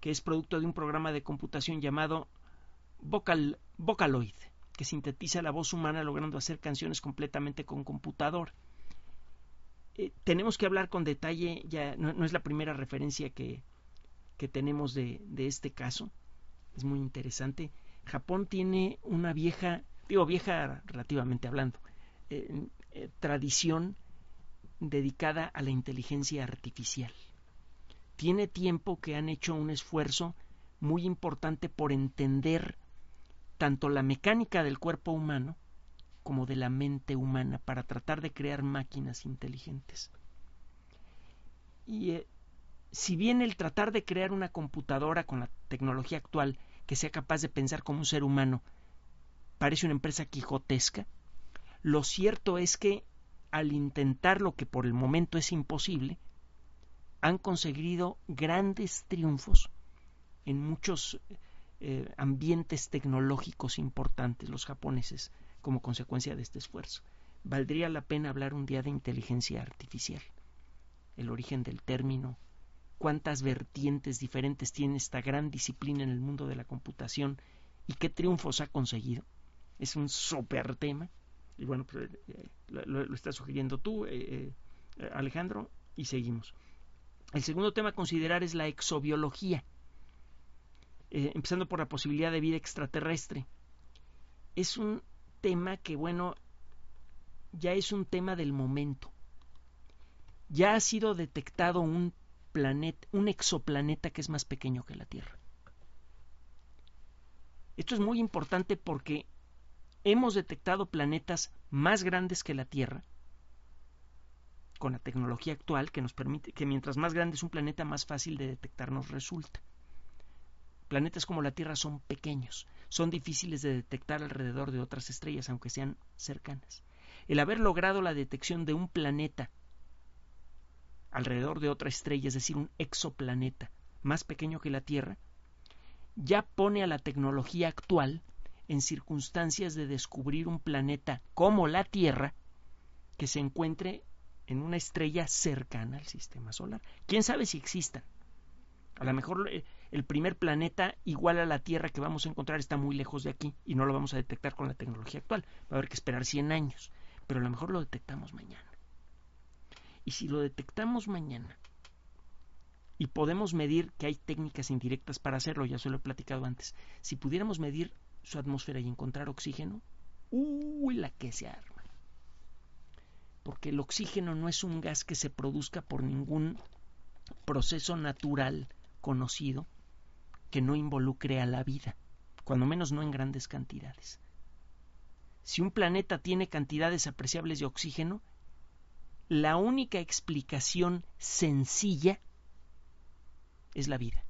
que es producto de un programa de computación llamado Vocal, Vocaloid que sintetiza la voz humana logrando hacer canciones completamente con computador. Eh, tenemos que hablar con detalle, ya no, es la primera referencia que, que tenemos de, de, este caso, es muy interesante. Japón tiene una vieja, digo vieja relativamente hablando, eh, eh, tradición dedicada a la inteligencia artificial. Tiene tiempo que han hecho un esfuerzo muy importante por entender tanto la mecánica del cuerpo humano como de la mente humana para tratar de crear máquinas inteligentes. Y eh, si bien el tratar de crear una computadora con la tecnología actual que sea capaz de pensar como un ser humano parece una empresa quijotesca, lo cierto es que al intentar lo que por el momento es imposible, han conseguido grandes triunfos en muchos eh, ambientes tecnológicos importantes los japoneses como consecuencia de este esfuerzo. Valdría la pena hablar un día de inteligencia artificial, el origen del término, cuántas vertientes diferentes tiene esta gran disciplina en el mundo de la computación y qué triunfos ha conseguido. Es un super tema. Y bueno, pues, eh, lo, lo, estás sugiriendo tú, eh, Alejandro, y seguimos. El segundo tema a considerar es la exobiología. Eh, empezando por la posibilidad de vida extraterrestre. Es un tema que, bueno, ya es un tema del momento. Ya ha sido detectado un planeta, un exoplaneta que es más pequeño que la Tierra. Esto es muy importante porque hemos detectado planetas más grandes que la Tierra con la tecnología actual que nos permite que mientras más grande es un planeta más fácil de detectar nos resulta. Planetas como la Tierra son pequeños, son difíciles de detectar alrededor de otras estrellas, aunque sean cercanas. El haber logrado la detección de un planeta alrededor de otra estrella, es decir, un exoplaneta más pequeño que la Tierra, ya pone a la tecnología actual en circunstancias de descubrir un planeta como la Tierra que se encuentre en una estrella cercana al sistema solar. ¿Quién sabe si existan? A lo mejor eh, el primer planeta igual a la Tierra que vamos a encontrar está muy lejos de aquí y no lo vamos a detectar con la tecnología actual. Va a haber que esperar 100 años, pero a lo mejor lo detectamos mañana. Y si lo detectamos mañana y podemos medir que hay técnicas indirectas para hacerlo, ya se lo he platicado antes, si pudiéramos medir su atmósfera y encontrar oxígeno, uy, la que se arma. Porque el oxígeno no es un gas que se produzca por ningún proceso natural conocido que no involucre a la vida, cuando menos no en grandes cantidades. Si un planeta tiene cantidades apreciables de oxígeno, la única explicación sencilla es la vida.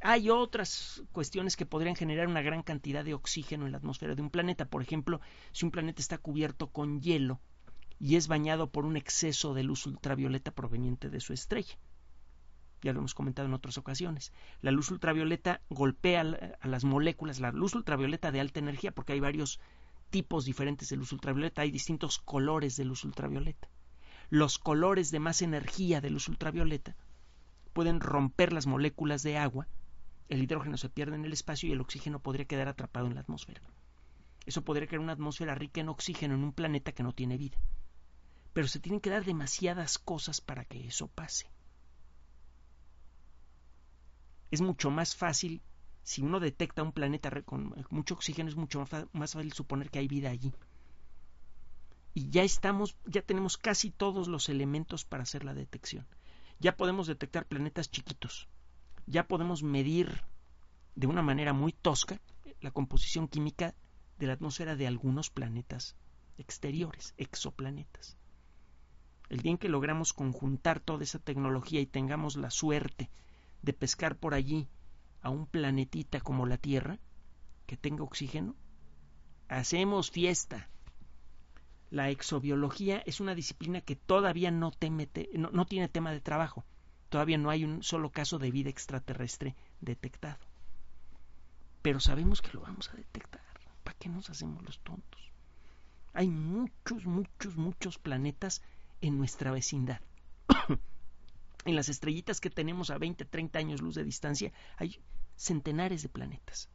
Hay otras cuestiones que podrían generar una gran cantidad de oxígeno en la atmósfera de un planeta. Por ejemplo, si un planeta está cubierto con hielo y es bañado por un exceso de luz ultravioleta proveniente de su estrella. Ya lo hemos comentado en otras ocasiones. La luz ultravioleta golpea a las moléculas, la luz ultravioleta de alta energía, porque hay varios tipos diferentes de luz ultravioleta, hay distintos colores de luz ultravioleta. Los colores de más energía de luz ultravioleta pueden romper las moléculas de agua, el hidrógeno se pierde en el espacio y el oxígeno podría quedar atrapado en la atmósfera. Eso podría crear una atmósfera rica en oxígeno en un planeta que no tiene vida. Pero se tienen que dar demasiadas cosas para que eso pase. Es mucho más fácil, si uno detecta un planeta con mucho oxígeno, es mucho más fácil suponer que hay vida allí. Y ya estamos, ya tenemos casi todos los elementos para hacer la detección ya podemos detectar planetas chiquitos, ya podemos medir de una manera muy tosca la composición química de la atmósfera de algunos planetas exteriores, exoplanetas. El día en que logramos conjuntar toda esa tecnología y tengamos la suerte de pescar por allí a un planetita como la Tierra, que tenga oxígeno, hacemos fiesta la exobiología es una disciplina que todavía no, no, tiene tema de trabajo. Todavía no hay un solo caso de vida extraterrestre detectado. Pero sabemos que lo vamos a detectar. ¿Para qué nos hacemos los tontos? Hay muchos, muchos, muchos planetas en nuestra vecindad. [COUGHS] en las estrellitas que tenemos a 20, 30 años luz de distancia, hay centenares de planetas.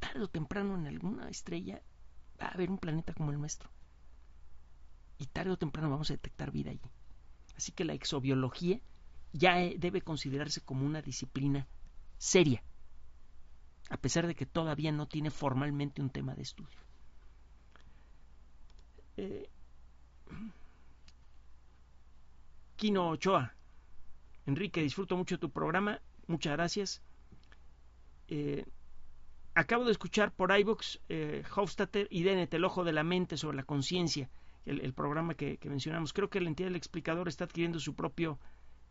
Tarde o temprano en alguna estrella va a haber un planeta como el nuestro. Y tarde o temprano vamos a detectar vida allí. Así que la exobiología ya eh, debe considerarse como una disciplina seria, a pesar de que todavía no tiene formalmente un tema de estudio. Eh, Kino Ochoa, Enrique, disfruto mucho tu programa, muchas gracias. Eh, Acabo de escuchar por iVoox eh, Hofstadter y Dennett, El Ojo de la Mente sobre la conciencia, el, programa que, mencionamos. Creo que la entidad del explicador está adquiriendo su propio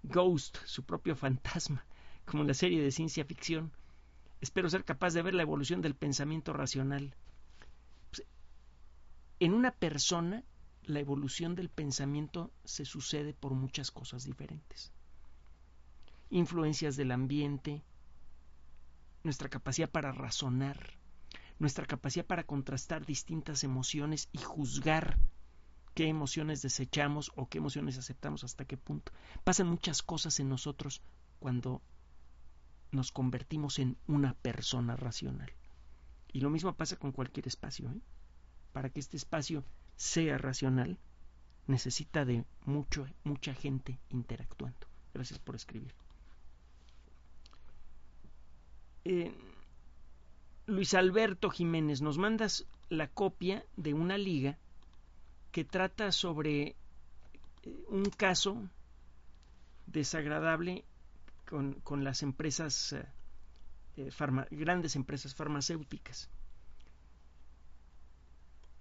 ghost, su propio fantasma, [LAUGHS] como en la serie de ciencia ficción. Espero ser capaz de ver la evolución del pensamiento racional. Pues, en una persona, la evolución del pensamiento se sucede por muchas cosas diferentes. Influencias del ambiente, nuestra capacidad para razonar, nuestra capacidad para contrastar distintas emociones y juzgar qué emociones desechamos o qué emociones aceptamos hasta qué punto. Pasan muchas cosas en nosotros cuando nos convertimos en una persona racional. Y lo mismo pasa con cualquier espacio. ¿eh? Para que este espacio sea racional, necesita de mucho, mucha gente interactuando. Gracias por escribir. Eh, Luis Alberto Jiménez, nos mandas la copia de una liga que trata sobre eh, un caso desagradable con, las empresas, eh, grandes empresas farmacéuticas.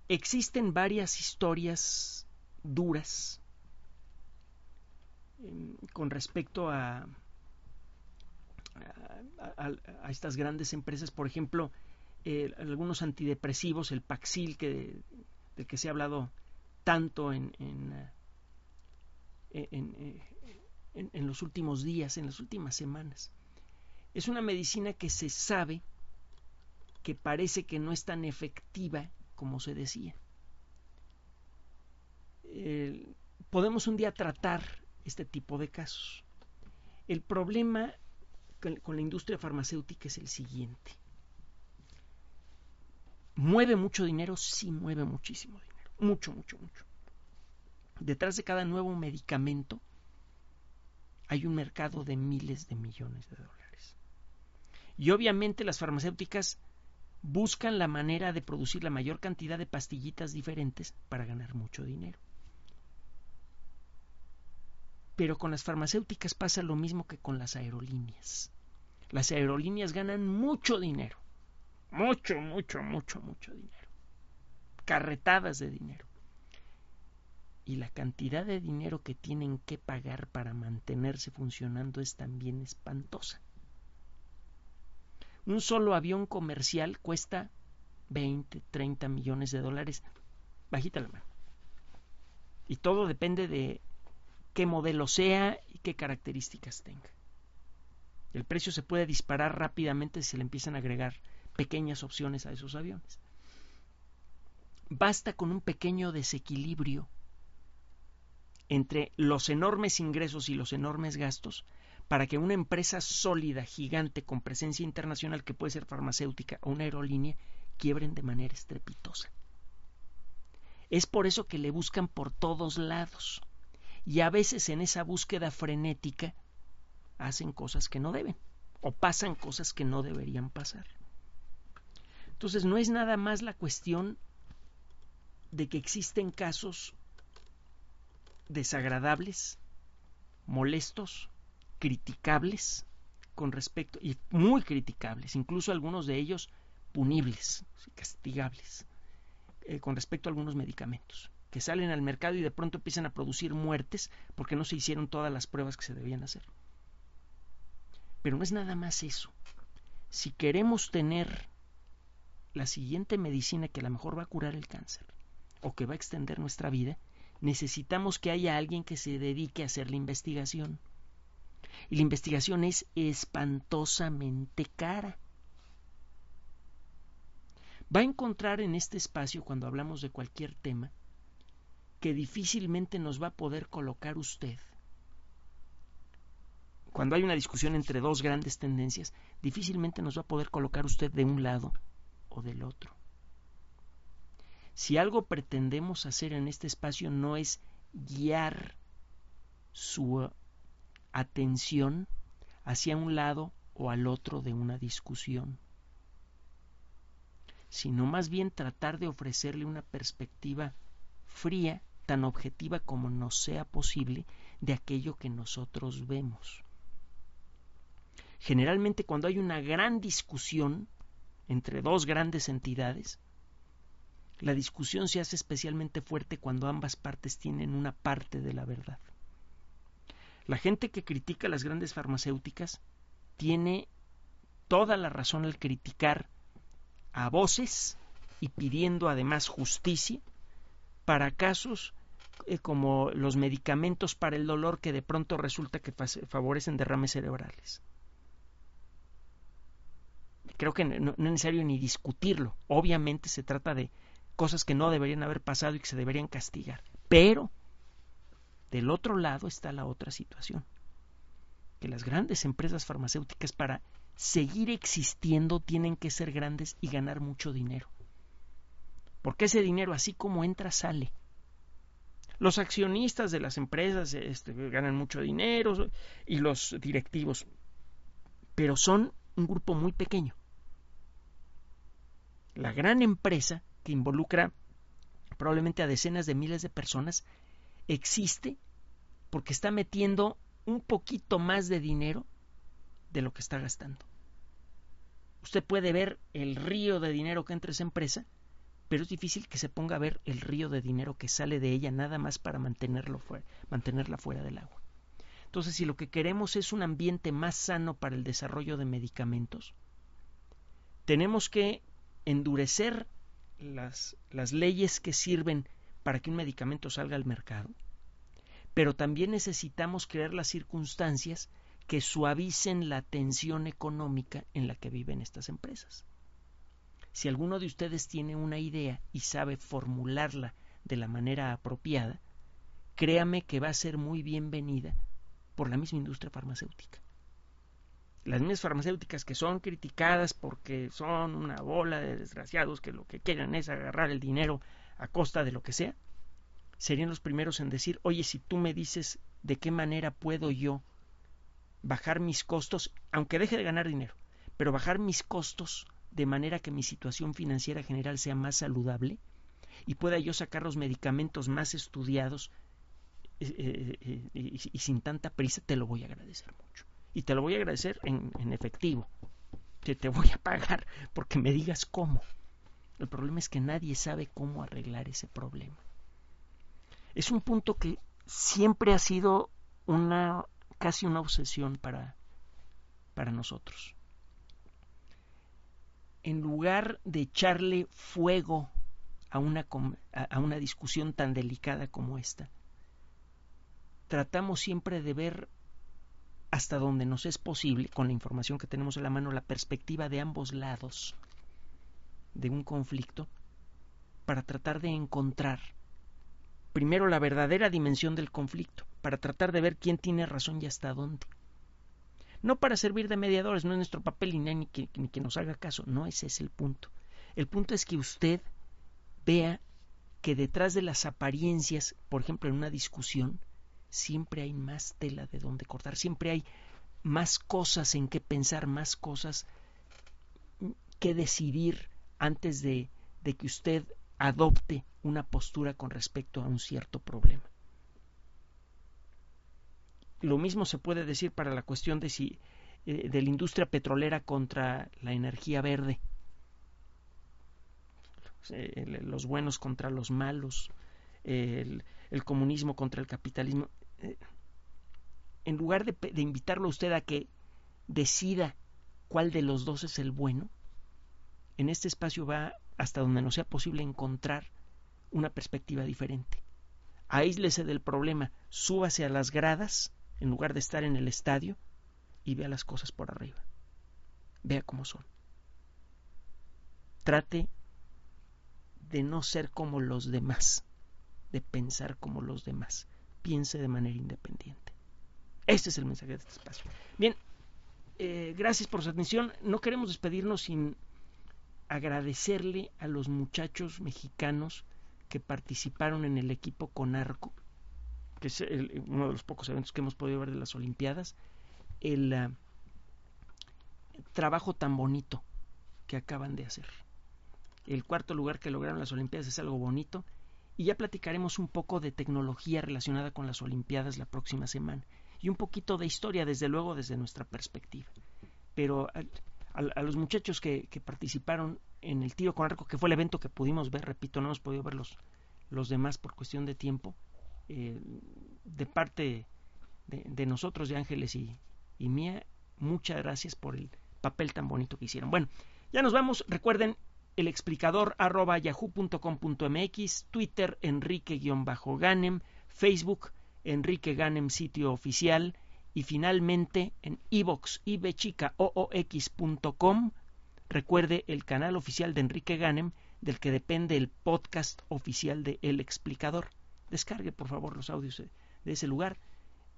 Existen varias historias duras con respecto a a, estas grandes empresas, por ejemplo, algunos antidepresivos, el Paxil, que, del que se ha hablado tanto en, en, en, los últimos días, en las últimas semanas. Es una medicina que se sabe que parece que no es tan efectiva como se decía. podemos un día tratar este tipo de casos. El problema con la industria farmacéutica es el siguiente. ¿Mueve mucho dinero? Sí, mueve muchísimo dinero. Mucho, mucho, mucho. detrás de cada nuevo medicamento hay un mercado de miles de millones de dólares. Y obviamente las farmacéuticas buscan la manera de producir la mayor cantidad de pastillitas diferentes para ganar mucho dinero. Pero con las farmacéuticas pasa lo mismo que con las aerolíneas. Las aerolíneas ganan mucho dinero. Mucho, mucho, mucho, mucho dinero. Carretadas de dinero. Y la cantidad de dinero que tienen que pagar para mantenerse funcionando es también espantosa. Un solo avión comercial cuesta 20, 30 millones de dólares. Bajita la mano. Y todo depende de qué modelo sea y qué características tenga. El precio se puede disparar rápidamente si se le empiezan a agregar pequeñas opciones a esos aviones. Basta con un pequeño desequilibrio entre los enormes ingresos y los enormes gastos para que una empresa sólida, gigante, con presencia internacional, que puede ser farmacéutica o una aerolínea, quiebren de manera estrepitosa. Es por eso que le buscan por todos lados y a veces en esa búsqueda frenética hacen cosas que no deben o pasan cosas que no deberían pasar. Entonces no es nada más la cuestión de que existen casos desagradables, molestos, criticables con respecto y muy criticables, incluso algunos de ellos punibles, castigables, eh, con respecto a algunos medicamentos que salen al mercado y de pronto empiezan a producir muertes porque no se hicieron todas las pruebas que se debían hacer. Pero no es nada más eso. Si queremos tener la siguiente medicina que a lo mejor va a curar el cáncer o que va a extender nuestra vida, necesitamos que haya alguien que se dedique a hacer la investigación. Y la investigación es espantosamente cara. Va a encontrar en este espacio, cuando hablamos de cualquier tema, que difícilmente nos va a poder colocar usted. Cuando hay una discusión entre dos grandes tendencias, difícilmente nos va a poder colocar usted de un lado o del otro. Si algo pretendemos hacer en este espacio no es guiar su atención hacia un lado o al otro de una discusión, sino más bien tratar de ofrecerle una perspectiva fría, tan objetiva como nos sea posible, de aquello que nosotros vemos. Generalmente cuando hay una gran discusión entre dos grandes entidades, la discusión se hace especialmente fuerte cuando ambas partes tienen una parte de la verdad. La gente que critica las grandes farmacéuticas tiene toda la razón al criticar a voces y pidiendo además justicia para casos eh, como los medicamentos para el dolor que de pronto resulta que favorecen derrames cerebrales. Creo que no, es necesario ni discutirlo. Obviamente se trata de cosas que no deberían haber pasado y que se deberían castigar. Pero del otro lado está la otra situación. Que las grandes empresas farmacéuticas para seguir existiendo tienen que ser grandes y ganar mucho dinero porque ese dinero así como entra sale. Los accionistas de las empresas este, ganan mucho dinero y los directivos, pero son un grupo muy pequeño. La gran empresa que involucra probablemente a decenas de miles de personas existe porque está metiendo un poquito más de dinero de lo que está gastando. Usted puede ver el río de dinero que entra esa empresa pero es difícil que se ponga a ver el río de dinero que sale de ella nada más para mantenerlo fuera, mantenerla fuera del agua. Entonces, si lo que queremos es un ambiente más sano para el desarrollo de medicamentos, tenemos que endurecer las, las leyes que sirven para que un medicamento salga al mercado, pero también necesitamos crear las circunstancias que suavicen la tensión económica en la que viven estas empresas. Si alguno de ustedes tiene una idea y sabe formularla de la manera apropiada, créame que va a ser muy bienvenida por la misma industria farmacéutica. Las mismas farmacéuticas que son criticadas porque son una bola de desgraciados que lo que quieren es agarrar el dinero a costa de lo que sea, serían los primeros en decir, oye, si tú me dices de qué manera puedo yo bajar mis costos, aunque deje de ganar dinero, pero bajar mis costos de manera que mi situación financiera general sea más saludable y pueda yo sacar los medicamentos más estudiados eh, eh, eh, y, sin tanta prisa, te lo voy a agradecer mucho. Y te lo voy a agradecer en, en efectivo. Que te voy a pagar porque me digas cómo. El problema es que nadie sabe cómo arreglar ese problema. Es un punto que siempre ha sido una casi una obsesión para, para nosotros. En lugar de echarle fuego a una, a una discusión tan delicada como esta, tratamos siempre de ver hasta donde nos es posible, con la información que tenemos en la mano, la perspectiva de ambos lados de un conflicto, para tratar de encontrar primero la verdadera dimensión del conflicto, para tratar de ver quién tiene razón y hasta dónde. No para servir de mediadores, no es nuestro papel ni, ni, que, ni que nos haga caso, no ese es el punto. El punto es que usted vea que detrás de las apariencias, por ejemplo, en una discusión, siempre hay más tela de donde cortar, siempre hay más cosas en que pensar, más cosas que decidir antes de, que usted adopte una postura con respecto a un cierto problema. Lo mismo se puede decir para la cuestión de si eh, de la industria petrolera contra la energía verde. Eh, los buenos contra los malos, el, el, comunismo contra el capitalismo. Eh, en lugar de, de invitarlo a usted a que decida cuál de los dos es el bueno, en este espacio va hasta donde no sea posible encontrar una perspectiva diferente. Aíslese del problema, súbase a las gradas en lugar de estar en el estadio y vea las cosas por arriba. Vea cómo son. Trate de no ser como los demás, de pensar como los demás. Piense de manera independiente. Este es el mensaje de este espacio. Bien, eh, gracias por su atención. No queremos despedirnos sin agradecerle a los muchachos mexicanos que participaron en el equipo con arco, que es uno de los pocos eventos que hemos podido ver de las Olimpiadas, el uh, trabajo tan bonito que acaban de hacer. El cuarto lugar que lograron las Olimpiadas es algo bonito y ya platicaremos un poco de tecnología relacionada con las Olimpiadas la próxima semana y un poquito de historia, desde luego, desde nuestra perspectiva. Pero a, los muchachos que, participaron en el tiro con arco, que fue el evento que pudimos ver, repito, no hemos podido ver los, los demás por cuestión de tiempo, eh, de parte de, nosotros, de Ángeles y, y mía, muchas gracias por el papel tan bonito que hicieron. Bueno, ya nos vamos. Recuerden el explicador arroba yahoo.com.mx, Twitter Enrique-Ganem, Facebook Enrique Ganem sitio oficial, y finalmente en ivox ibchicaoox.com recuerde el canal oficial de Enrique Ganem del que depende el podcast oficial de El Explicador. Descargue por favor los audios de ese lugar.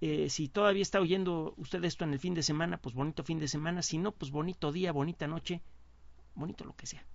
Eh, si todavía está oyendo usted esto en el fin de semana, pues bonito fin de semana. Si no, pues bonito día, bonita noche, bonito lo que sea.